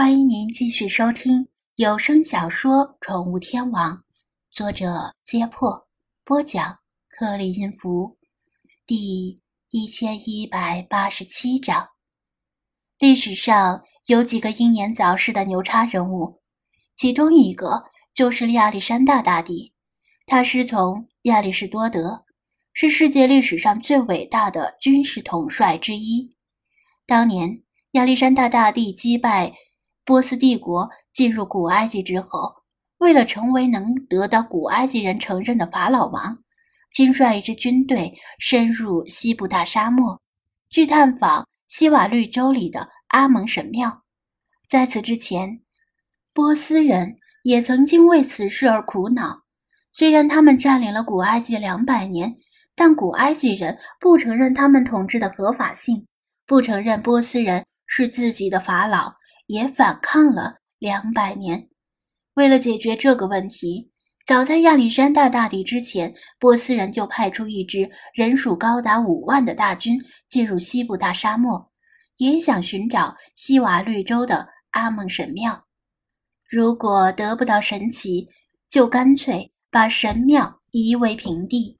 欢迎您继续收听有声小说《宠物天王》，作者：揭破，播讲：克里音符，第一千一百八十七章。历史上有几个英年早逝的牛叉人物，其中一个就是亚历山大大帝。他师从亚里士多德，是世界历史上最伟大的军事统帅之一。当年亚历山大大帝击败。波斯帝国进入古埃及之后，为了成为能得到古埃及人承认的法老王，亲率一支军队深入西部大沙漠，去探访西瓦绿洲里的阿蒙神庙。在此之前，波斯人也曾经为此事而苦恼。虽然他们占领了古埃及两百年，但古埃及人不承认他们统治的合法性，不承认波斯人是自己的法老。也反抗了两百年。为了解决这个问题，早在亚历山大大帝之前，波斯人就派出一支人数高达五万的大军进入西部大沙漠，也想寻找西瓦绿洲的阿蒙神庙。如果得不到神奇，就干脆把神庙夷为平地。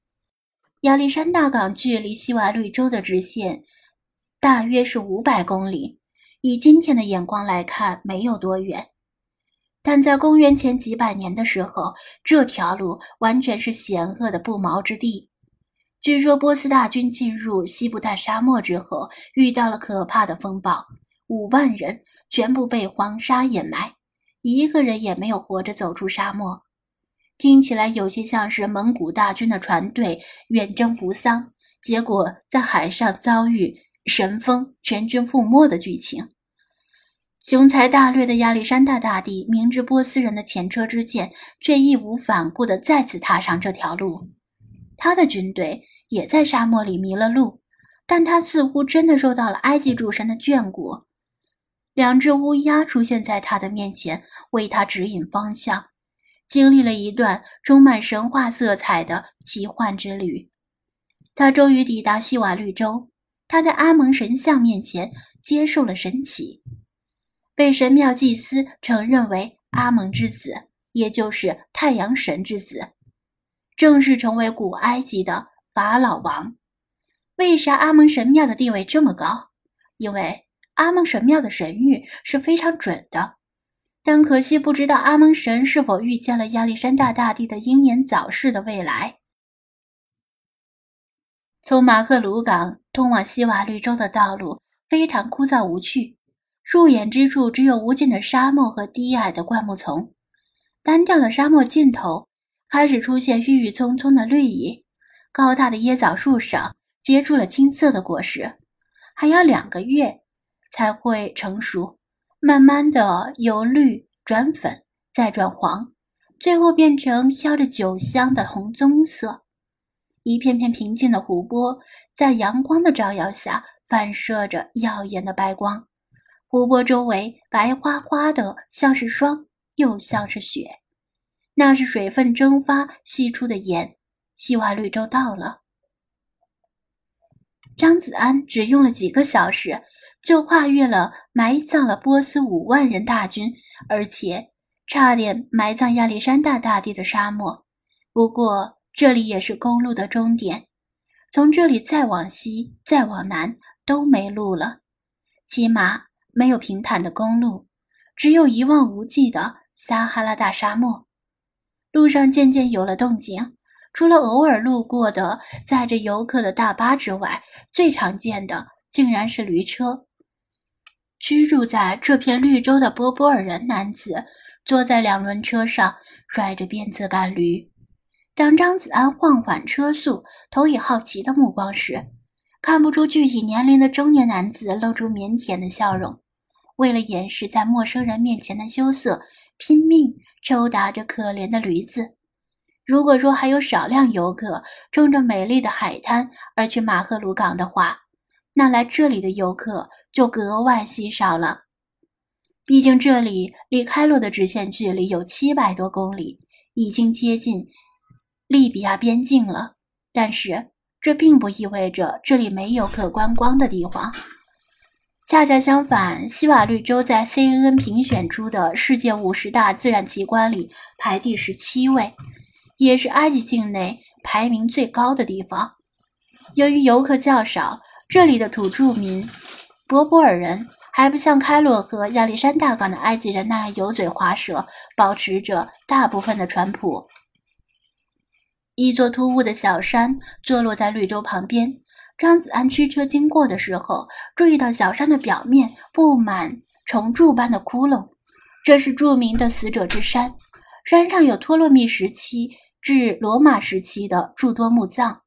亚历山大港距离西瓦绿洲的直线大约是五百公里。以今天的眼光来看，没有多远，但在公元前几百年的时候，这条路完全是险恶的不毛之地。据说波斯大军进入西部大沙漠之后，遇到了可怕的风暴，五万人全部被黄沙掩埋，一个人也没有活着走出沙漠。听起来有些像是蒙古大军的船队远征扶桑，结果在海上遭遇。神风全军覆没的剧情。雄才大略的亚历山大大帝明知波斯人的前车之鉴，却义无反顾地再次踏上这条路。他的军队也在沙漠里迷了路，但他似乎真的受到了埃及主神的眷顾。两只乌鸦出现在他的面前，为他指引方向。经历了一段充满神话色彩的奇幻之旅，他终于抵达西瓦绿洲。他在阿蒙神像面前接受了神启，被神庙祭司承认为阿蒙之子，也就是太阳神之子，正式成为古埃及的法老王。为啥阿蒙神庙的地位这么高？因为阿蒙神庙的神谕是非常准的，但可惜不知道阿蒙神是否预见了亚历山大大帝的英年早逝的未来。从马赫鲁港通往西瓦绿洲的道路非常枯燥无趣，入眼之处只有无尽的沙漠和低矮的灌木丛。单调的沙漠尽头开始出现郁郁葱葱的绿意，高大的椰枣树上结出了金色的果实，还要两个月才会成熟，慢慢的由绿转粉，再转黄，最后变成飘着酒香的红棕色。一片片平静的湖泊，在阳光的照耀下反射着耀眼的白光。湖泊周围白花花的，像是霜，又像是雪。那是水分蒸发析出的盐。西瓦绿洲到了。张子安只用了几个小时，就跨越了埋葬了波斯五万人大军，而且差点埋葬亚历山大大帝的沙漠。不过。这里也是公路的终点，从这里再往西、再往南都没路了，起码没有平坦的公路，只有一望无际的撒哈拉大沙漠。路上渐渐有了动静，除了偶尔路过的载着游客的大巴之外，最常见的竟然是驴车。居住在这片绿洲的波波尔人男子坐在两轮车上，拽着鞭子赶驴。当张子安放缓车速，投以好奇的目光时，看不出具体年龄的中年男子露出腼腆的笑容，为了掩饰在陌生人面前的羞涩，拼命抽打着可怜的驴子。如果说还有少量游客冲着美丽的海滩而去马赫鲁港的话，那来这里的游客就格外稀少了。毕竟这里离开罗的直线距离有七百多公里，已经接近。利比亚边境了，但是这并不意味着这里没有可观光的地方。恰恰相反，西瓦绿洲在 CNN 评选出的世界五十大自然奇观里排第十七位，也是埃及境内排名最高的地方。由于游客较少，这里的土著民博博尔人还不像开罗和亚历山大港的埃及人那样油嘴滑舌，保持着大部分的淳朴。一座突兀的小山坐落在绿洲旁边。张子安驱车经过的时候，注意到小山的表面布满虫蛀般的窟窿，这是著名的死者之山。山上有托勒密时期至罗马时期的诸多墓葬。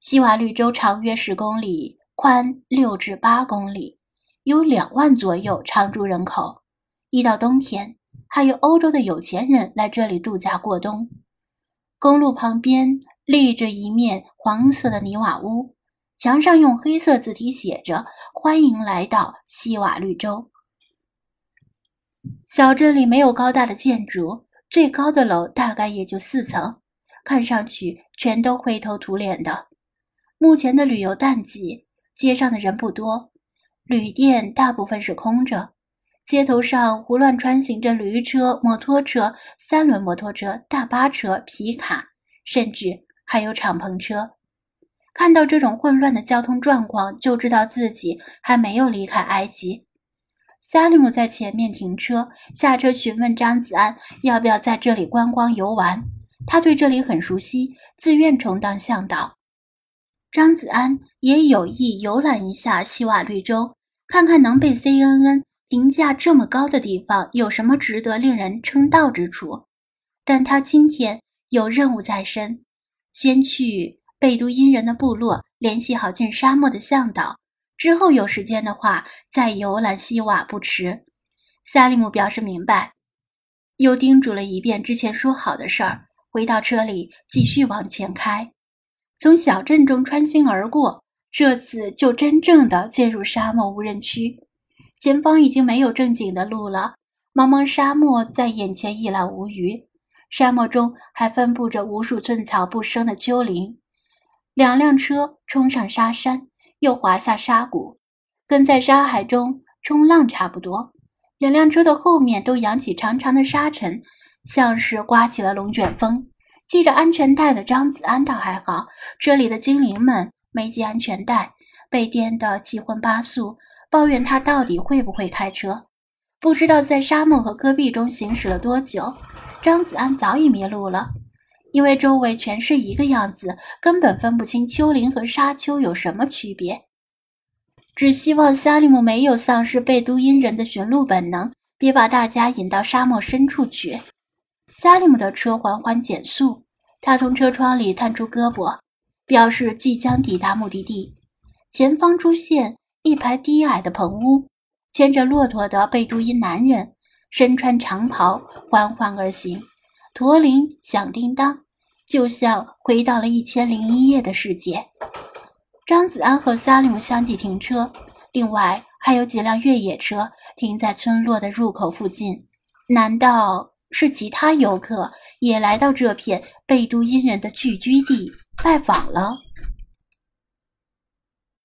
西瓦绿洲长约十公里，宽六至八公里，有两万左右常住人口。一到冬天，还有欧洲的有钱人来这里度假过冬。公路旁边立着一面黄色的泥瓦屋。墙上用黑色字体写着“欢迎来到西瓦绿洲”。小镇里没有高大的建筑，最高的楼大概也就四层，看上去全都灰头土脸的。目前的旅游淡季，街上的人不多，旅店大部分是空着。街头上胡乱穿行着驴车、摩托车、三轮摩托车、大巴车、皮卡，甚至还有敞篷车。看到这种混乱的交通状况，就知道自己还没有离开埃及。萨利姆在前面停车，下车询问张子安要不要在这里观光游玩。他对这里很熟悉，自愿充当向导。张子安也有意游览一下西瓦绿洲，看看能被 CNN 评价这么高的地方有什么值得令人称道之处。但他今天有任务在身，先去。贝都因人的部落联系好进沙漠的向导，之后有时间的话再游览西瓦不迟。萨利姆表示明白，又叮嘱了一遍之前说好的事儿，回到车里继续往前开。从小镇中穿行而过，这次就真正的进入沙漠无人区。前方已经没有正经的路了，茫茫沙漠在眼前一览无余。沙漠中还分布着无数寸草不生的丘陵。两辆车冲上沙山，又滑下沙谷，跟在沙海中冲浪差不多。两辆车的后面都扬起长长的沙尘，像是刮起了龙卷风。系着安全带的张子安倒还好，车里的精灵们没系安全带，被颠得七荤八素，抱怨他到底会不会开车。不知道在沙漠和戈壁中行驶了多久，张子安早已迷路了。因为周围全是一个样子，根本分不清丘陵和沙丘有什么区别。只希望萨利姆没有丧失贝都因人的寻路本能，别把大家引到沙漠深处去。萨利姆的车缓缓减速，他从车窗里探出胳膊，表示即将抵达目的地。前方出现一排低矮的棚屋，牵着骆驼的贝都因男人身穿长袍，缓缓而行。驼铃响叮当，就像回到了一千零一夜的世界。张子安和萨利姆相继停车，另外还有几辆越野车停在村落的入口附近。难道是其他游客也来到这片贝都因人的聚居地拜访了？